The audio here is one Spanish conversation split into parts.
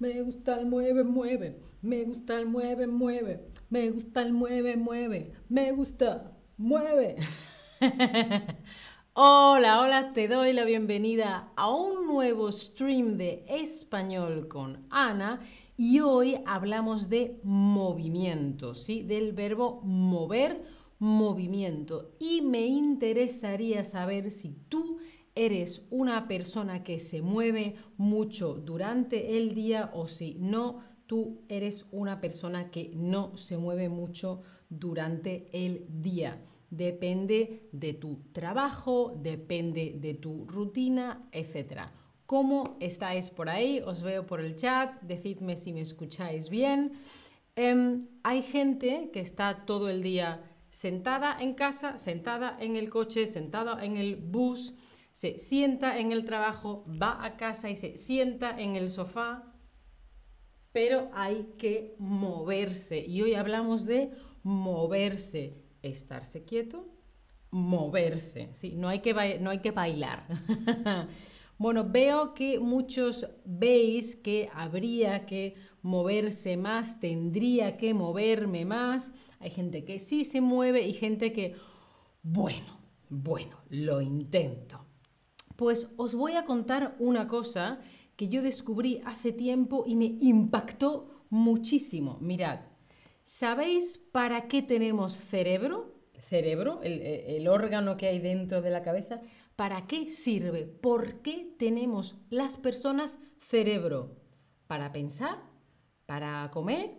Me gusta el mueve, mueve. Me gusta el mueve, mueve. Me gusta el mueve, mueve. Me gusta, mueve. hola, hola, te doy la bienvenida a un nuevo stream de español con Ana y hoy hablamos de movimiento, ¿sí? Del verbo mover, movimiento. Y me interesaría saber si tú eres una persona que se mueve mucho durante el día o si no, tú eres una persona que no se mueve mucho durante el día. Depende de tu trabajo, depende de tu rutina, etc. ¿Cómo estáis por ahí? Os veo por el chat, decidme si me escucháis bien. Em, hay gente que está todo el día sentada en casa, sentada en el coche, sentada en el bus, se sienta en el trabajo, va a casa y se sienta en el sofá, pero hay que moverse. Y hoy hablamos de moverse, estarse quieto, moverse, ¿sí? no, hay que no hay que bailar. bueno, veo que muchos veis que habría que moverse más, tendría que moverme más. Hay gente que sí se mueve y gente que, bueno, bueno, lo intento. Pues os voy a contar una cosa que yo descubrí hace tiempo y me impactó muchísimo. Mirad, ¿sabéis para qué tenemos cerebro? Cerebro, el, el, órgano que hay dentro de la cabeza. ¿Para qué sirve? ¿Por qué tenemos las personas cerebro? ¿Para pensar? ¿Para comer?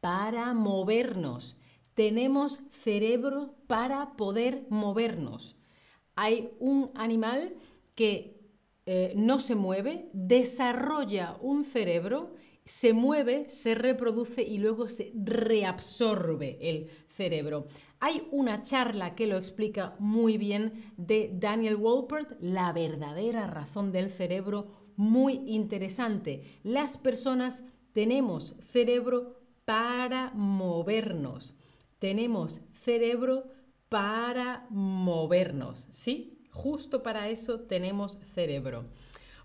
Para movernos. Tenemos cerebro para poder movernos hay un animal que eh, no se mueve, desarrolla un cerebro, se mueve, se reproduce y luego se reabsorbe el cerebro. Hay una charla que lo explica muy bien de Daniel Wolpert, la verdadera razón del cerebro, muy interesante. Las personas tenemos cerebro para movernos. Tenemos cerebro para movernos, ¿sí? Justo para eso tenemos cerebro.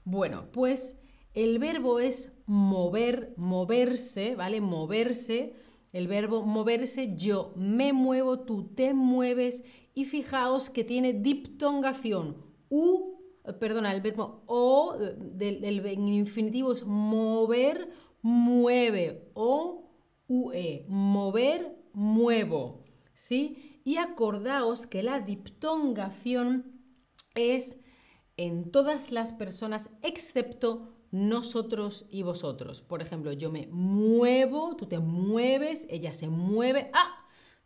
Bueno, pues el verbo es mover, moverse, ¿vale? Moverse. El verbo moverse, yo me muevo, tú te mueves y fijaos que tiene diptongación. U, perdona, el verbo o del, infinitivo es mover, mueve. O, ue, mover, muevo. ¿Sí? Y acordaos que la diptongación es en todas las personas excepto nosotros y vosotros. Por ejemplo, yo me muevo, tú te mueves, ella se mueve. ¡Ah!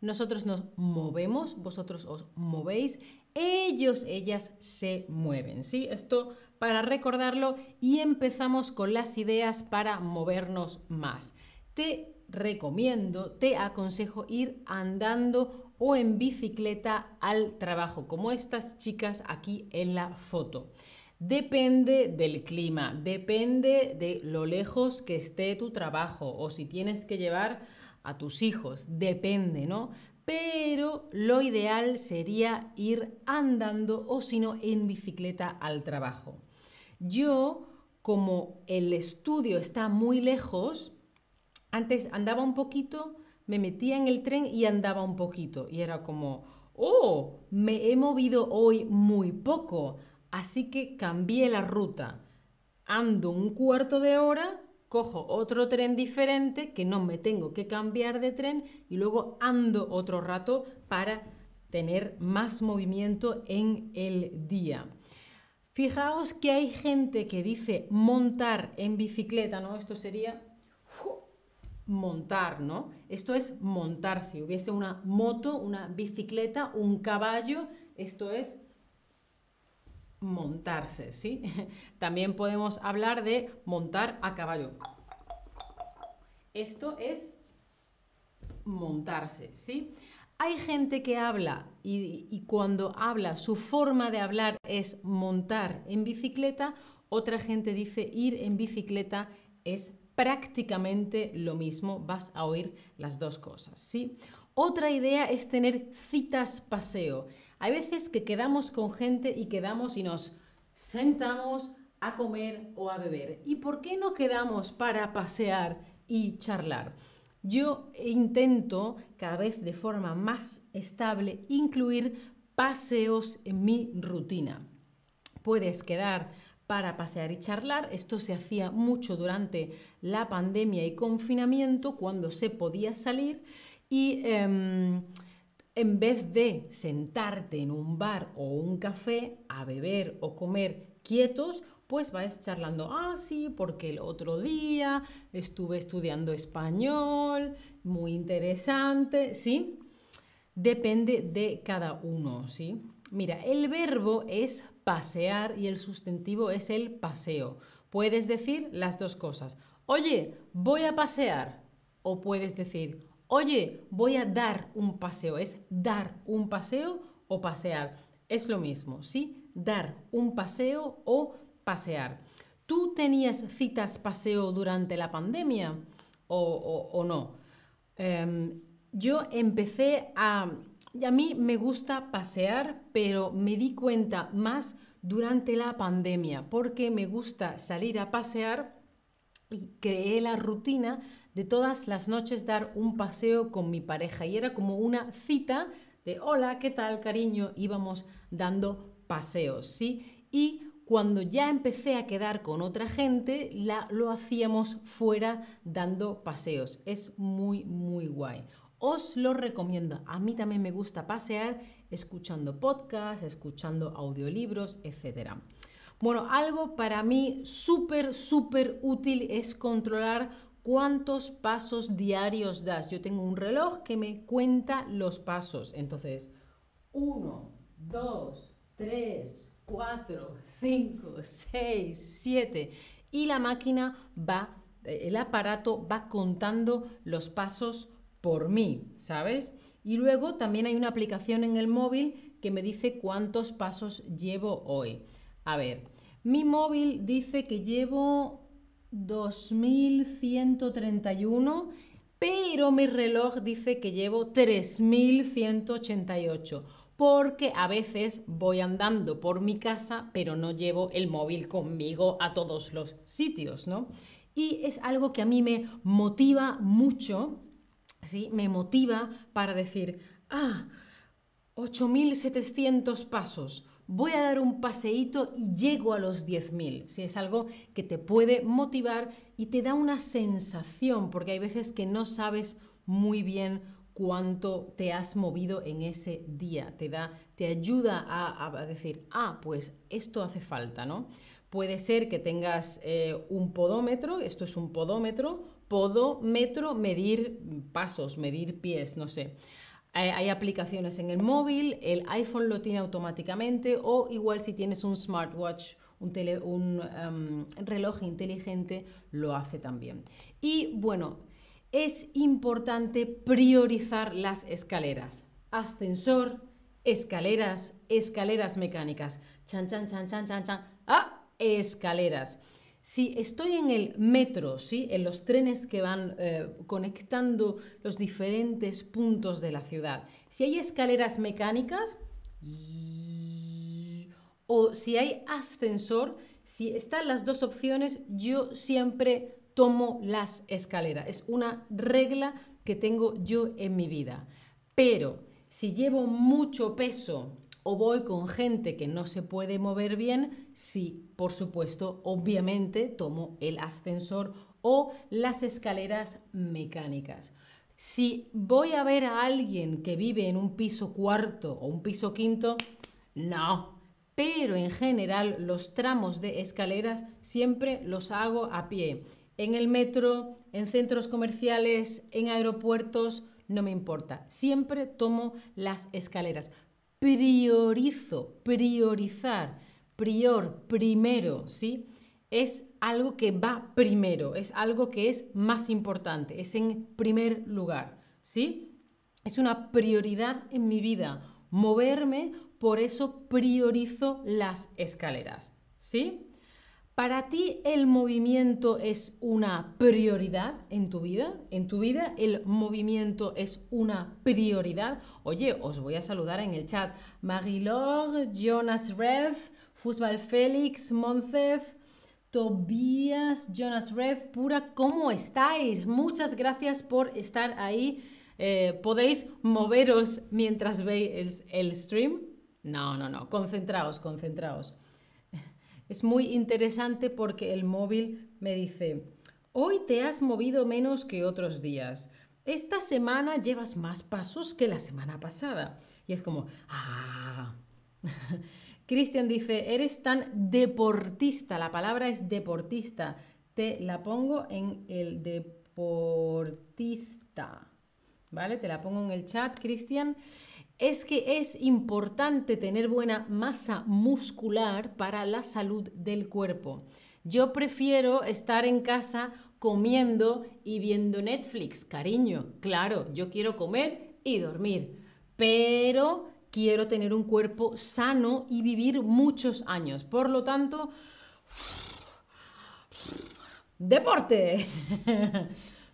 Nosotros nos movemos, vosotros os movéis, ellos, ellas se mueven. ¿Sí? Esto para recordarlo y empezamos con las ideas para movernos más. Te recomiendo, te aconsejo ir andando o en bicicleta al trabajo, como estas chicas aquí en la foto. Depende del clima, depende de lo lejos que esté tu trabajo o si tienes que llevar a tus hijos, depende, ¿no? Pero lo ideal sería ir andando o si no en bicicleta al trabajo. Yo, como el estudio está muy lejos, antes andaba un poquito, me metía en el tren y andaba un poquito. Y era como, oh, me he movido hoy muy poco, así que cambié la ruta. Ando un cuarto de hora, cojo otro tren diferente, que no me tengo que cambiar de tren, y luego ando otro rato para tener más movimiento en el día. Fijaos que hay gente que dice montar en bicicleta, ¿no? Esto sería montar, ¿no? Esto es montar. Si hubiese una moto, una bicicleta, un caballo, esto es montarse, ¿sí? También podemos hablar de montar a caballo. Esto es montarse, ¿sí? Hay gente que habla y, y, cuando habla su forma de hablar es montar en bicicleta, otra gente dice ir en bicicleta es prácticamente lo mismo, vas a oír las dos cosas, ¿sí? Otra idea es tener citas paseo. Hay veces que quedamos con gente y quedamos y nos sentamos, a comer o a beber. ¿Y por qué no quedamos para pasear y charlar? Yo intento cada vez de forma más estable incluir paseos en mi rutina. Puedes quedar para pasear y charlar. Esto se hacía mucho durante la pandemia y confinamiento, cuando se podía salir y em, en vez de sentarte en un bar o un café a beber o comer quietos, pues vais charlando, ah, sí, porque el otro día estuve estudiando español, muy interesante, ¿sí? Depende de cada uno, ¿sí? Mira, el verbo es pasear y el sustantivo es el paseo. Puedes decir las dos cosas. Oye, voy a pasear. O puedes decir, oye, voy a dar un paseo. Es dar un paseo o pasear. Es lo mismo, ¿sí? Dar un paseo o pasear. ¿Tú tenías citas paseo durante la pandemia o, no? Em, yo empecé a... A mí me gusta pasear, pero me di cuenta más durante la pandemia, porque me gusta salir a pasear y creé la rutina de todas las noches dar un paseo con mi pareja. Y era como una cita de, hola, ¿qué tal, cariño? Íbamos dando paseos, ¿sí? Y cuando ya empecé a quedar con otra gente, la, lo hacíamos fuera dando paseos. Es muy, muy guay. Os lo recomiendo. A mí también me gusta pasear escuchando podcasts, escuchando audiolibros, etc. Bueno, algo para mí súper, súper útil es controlar cuántos pasos diarios das. Yo tengo un reloj que me cuenta los pasos. Entonces, 1, 2, 3, 4, 5, 6, 7. Y la máquina va, el aparato va contando los pasos por mí, ¿sabes? Y luego también hay una aplicación en el móvil que me dice cuántos pasos llevo hoy. A ver, mi móvil dice que llevo 2131, pero mi reloj dice que llevo 3188 porque a veces voy andando por mi casa, pero no llevo el móvil conmigo a todos los sitios, ¿no? Y es algo que a mí me motiva mucho, ¿sí? Me motiva para decir, ah, 8.700 pasos, voy a dar un paseíto y llego a los 10.000. Si es algo que te puede motivar y te da una sensación, porque hay veces que no sabes muy bien cuánto te has movido en ese día. Te da, te ayuda a, decir, ah, pues esto hace falta, ¿no? Puede ser que tengas eh, un podómetro, esto es un podómetro, podómetro, medir pasos, medir pies, no sé. Hay, aplicaciones en el móvil, el iPhone lo tiene automáticamente o igual si tienes un smartwatch, un, un em, reloj inteligente, lo hace también. Y bueno, es importante priorizar las escaleras. Ascensor, escaleras, escaleras mecánicas. Chan, chan, chan, chan, chan, chan. Ah, escaleras. Si estoy en el metro, ¿sí? en los trenes que van eh, conectando los diferentes puntos de la ciudad, si hay escaleras mecánicas o si hay ascensor, si están las dos opciones, yo siempre tomo las escaleras. Es una regla que tengo yo en mi vida. Pero si llevo mucho peso o voy con gente que no se puede mover bien, sí, por supuesto, obviamente tomo el ascensor o las escaleras mecánicas. Si voy a ver a alguien que vive en un piso cuarto o un piso quinto, no. Pero en general los tramos de escaleras siempre los hago a pie en el metro, en centros comerciales, en aeropuertos, no me importa. Siempre tomo las escaleras. Priorizo, priorizar, prior, primero, ¿sí? Es algo que va primero, es algo que es más importante, es en primer lugar, ¿sí? Es una prioridad en mi vida moverme, por eso priorizo las escaleras, ¿sí? ¿Para ti el movimiento es una prioridad en tu vida? ¿En tu vida el movimiento es una prioridad? Oye, os voy a saludar en el chat. Marie-Laure, Jonas Rev, Fusbal Félix, Moncef, Tobías, Jonas Rev, pura, ¿cómo estáis? Muchas gracias por estar ahí. Eh, ¿Podéis moveros mientras veis el stream? No, no, no, concentraos, concentraos. Es muy interesante porque el móvil me dice, hoy te has movido menos que otros días. Esta semana llevas más pasos que la semana pasada. Y es como, ah. Cristian dice, eres tan deportista, la palabra es deportista. Te la pongo en el deportista. ¿Vale? Te la pongo en el chat, Cristian. Es que es importante tener buena masa muscular para la salud del cuerpo. Yo prefiero estar en casa comiendo y viendo Netflix, cariño. Claro, yo quiero comer y dormir, pero quiero tener un cuerpo sano y vivir muchos años. Por lo tanto, deporte.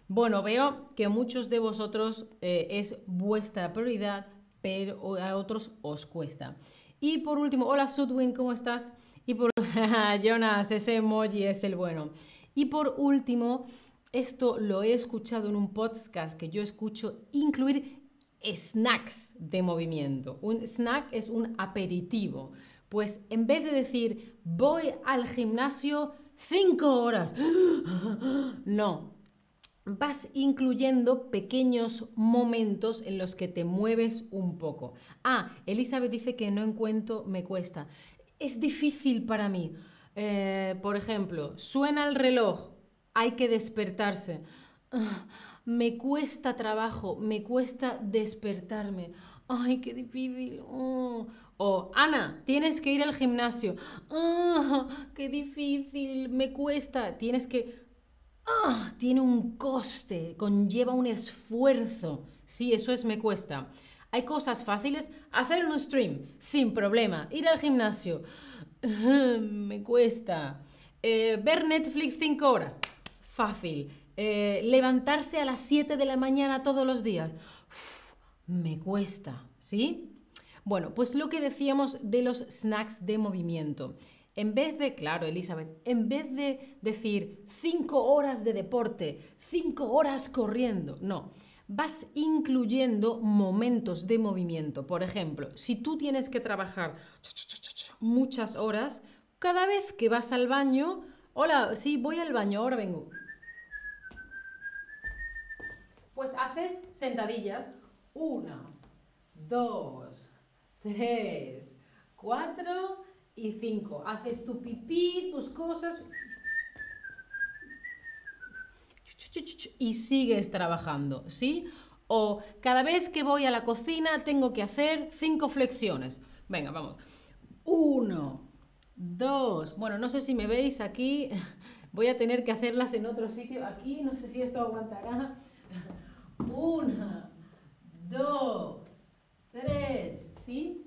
bueno, veo que muchos de vosotros eh, es vuestra prioridad, pero a otros os cuesta. Y por último, hola Sudwin, ¿cómo estás? Y por Jonas, ese emoji es el bueno. Y por último, esto lo he escuchado en un podcast que yo escucho, incluir snacks de movimiento. Un snack es un aperitivo. Pues en vez de decir voy al gimnasio cinco horas, no, vas incluyendo pequeños momentos en los que te mueves un poco. Ah, Elizabeth dice que no encuentro, me cuesta. Es difícil para mí. Eh, por ejemplo, suena el reloj, hay que despertarse me cuesta trabajo, me cuesta despertarme. Ay, qué difícil. Oh. O, Ana, tienes que ir al gimnasio. Ah, qué difícil, me cuesta. Tienes que... Ah, tiene un coste, conlleva un esfuerzo. Sí, eso es me cuesta. Hay cosas fáciles. Hacer un stream, sin problema. Ir al gimnasio, me cuesta. Eh, ver Netflix cinco horas, fácil. Eh, levantarse a las 7 de la mañana todos los días. me cuesta, ¿sí? Bueno, pues lo que decíamos de los snacks de movimiento. En vez de, claro, Elizabeth, en vez de decir 5 horas de deporte, 5 horas corriendo, no, vas incluyendo momentos de movimiento. Por ejemplo, si tú tienes que trabajar muchas horas, cada vez que vas al baño, hola, sí, voy al baño, ahora vengo pues haces sentadillas. Una, dos, tres, cuatro y cinco. Haces tu pipí, tus cosas. Y sigues trabajando, ¿sí? O cada vez que voy a la cocina tengo que hacer cinco flexiones. Venga, vamos. Uno, dos. Bueno, no sé si me veis aquí. Voy a tener que hacerlas en otro sitio. Aquí, no sé si esto aguantará. Una, dos, tres, ¿sí?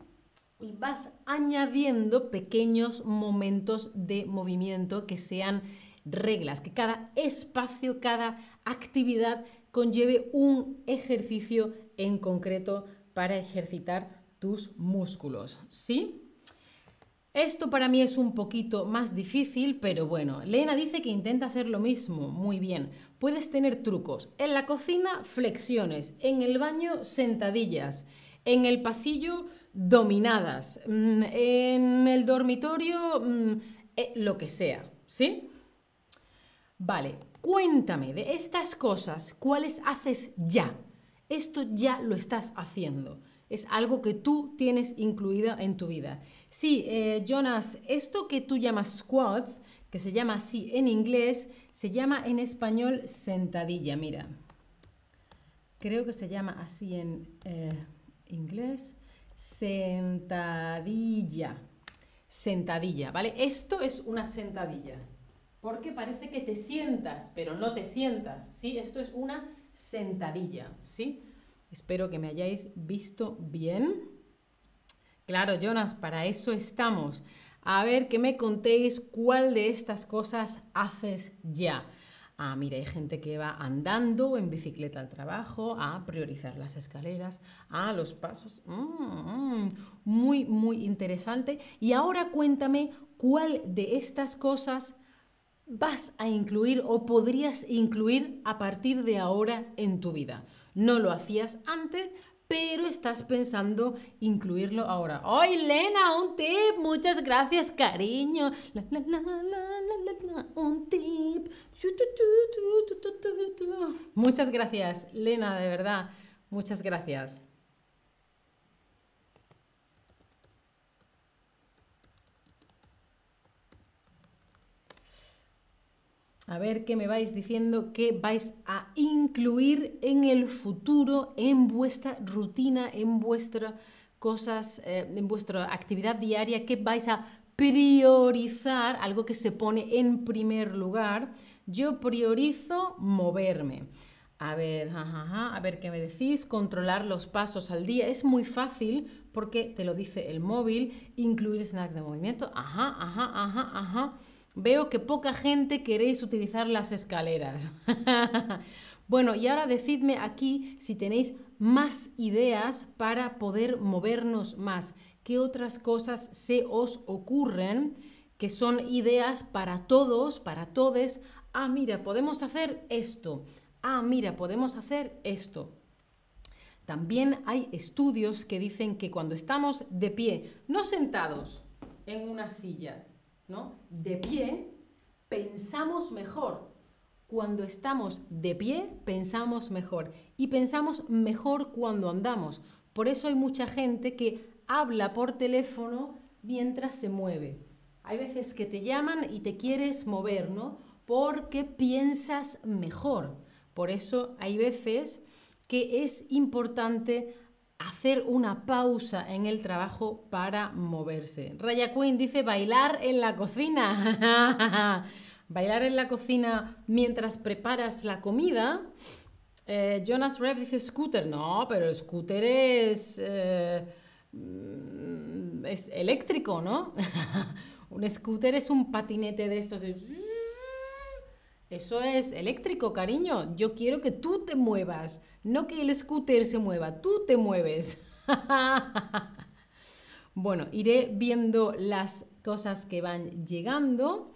Y vas añadiendo pequeños momentos de movimiento que sean reglas, que cada espacio, cada actividad conlleve un ejercicio en concreto para ejercitar tus músculos, ¿sí? Esto para mí es un poquito más difícil, pero bueno, Lena dice que intenta hacer lo mismo. Muy bien. Puedes tener trucos. En la cocina, flexiones. En el baño, sentadillas. En el pasillo, dominadas. Mm, en el dormitorio, mm, eh, lo que sea. ¿Sí? Vale, cuéntame de estas cosas, ¿cuáles haces ya? Esto ya lo estás haciendo es algo que tú tienes incluida en tu vida. Sí, eh, Jonas, esto que tú llamas squats, que se llama así en inglés, se llama en español sentadilla, mira. Creo que se llama así en eh, inglés, sentadilla. Sentadilla, ¿vale? Esto es una sentadilla. Porque parece que te sientas, pero no te sientas, ¿sí? Esto es una sentadilla, ¿sí? Espero que me hayáis visto bien. Claro, Jonas, para eso estamos. A ver que me contéis cuál de estas cosas haces ya. Ah, mira, hay gente que va andando en bicicleta al trabajo, a priorizar las escaleras, a los pasos. Mm, mm, muy, muy interesante. Y ahora cuéntame cuál de estas cosas vas a incluir o podrías incluir a partir de ahora en tu vida. No lo hacías antes, pero estás pensando incluirlo ahora. ¡Ay, Lena, un tip! Muchas gracias, cariño. un tip. Muchas gracias, Lena, de verdad. Muchas gracias. A ver qué me vais diciendo que vais a incluir en el futuro, en vuestra rutina, en vuestras cosas, eh, en vuestra actividad diaria, que vais a priorizar, algo que se pone en primer lugar. Yo priorizo moverme. A ver, a ver qué me decís. Controlar los pasos al día. Es muy fácil porque te lo dice el móvil. Incluir snacks de movimiento. Ajá, ajá, ajá, ajá. Veo que poca gente queréis utilizar las escaleras. bueno, y ahora decidme aquí si tenéis más ideas para poder movernos más. ¿Qué otras cosas se os ocurren que son ideas para todos, para todes? Ah, mira, podemos hacer esto. Ah, mira, podemos hacer esto. También hay estudios que dicen que cuando estamos de pie, no sentados en una silla, de pie, pensamos mejor. Cuando estamos de pie, pensamos mejor. Y pensamos mejor cuando andamos. Por eso hay mucha gente que habla por teléfono mientras se mueve. Hay veces que te llaman y te quieres mover, ¿no? Porque piensas mejor. Por eso hay veces que es importante hacer una pausa en el trabajo para moverse. Raya Queen dice bailar en la cocina. bailar en la cocina mientras preparas la comida. Eh, Jonas Rev dice scooter. No, pero scooter es, eh, mm, es eléctrico, ¿no? un scooter es un patinete de estos. Eso es eléctrico, cariño. Yo quiero que tú te muevas, no que el scooter se mueva, tú te mueves. bueno, iré viendo las cosas que van llegando.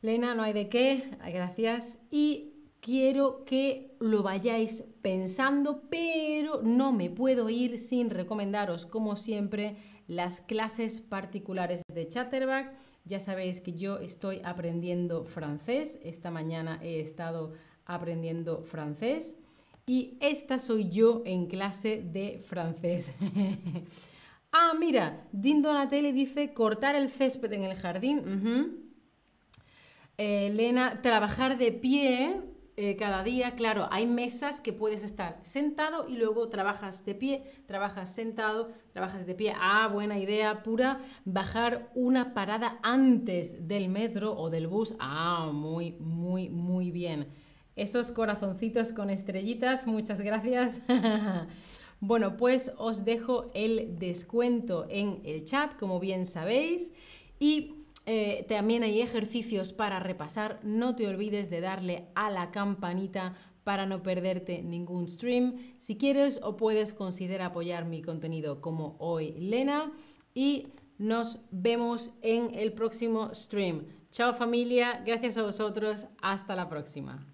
Lena, no hay de qué, gracias. Y quiero que lo vayáis pensando, pero no me puedo ir sin recomendaros, como siempre, las clases particulares de Chatterback ya sabéis que yo estoy aprendiendo francés. Esta mañana he estado aprendiendo francés. Y esta soy yo en clase de francés. ah, mira, Din Donatelli dice cortar el césped en el jardín. Elena, trabajar de pie eh, cada día, claro, hay mesas que puedes estar sentado y luego trabajas de pie, trabajas sentado, trabajas de pie. Ah, buena idea, pura. Bajar una parada antes del metro o del bus. Ah, muy, muy, muy bien. Esos corazoncitos con estrellitas, muchas gracias. bueno, pues os dejo el descuento en el chat, como bien sabéis. Y eh, también hay ejercicios para repasar. No te olvides de darle a la campanita para no perderte ningún stream. Si quieres o puedes, considera apoyar mi contenido como hoy, Lena. Y nos vemos en el próximo stream. Chao familia, gracias a vosotros, hasta la próxima.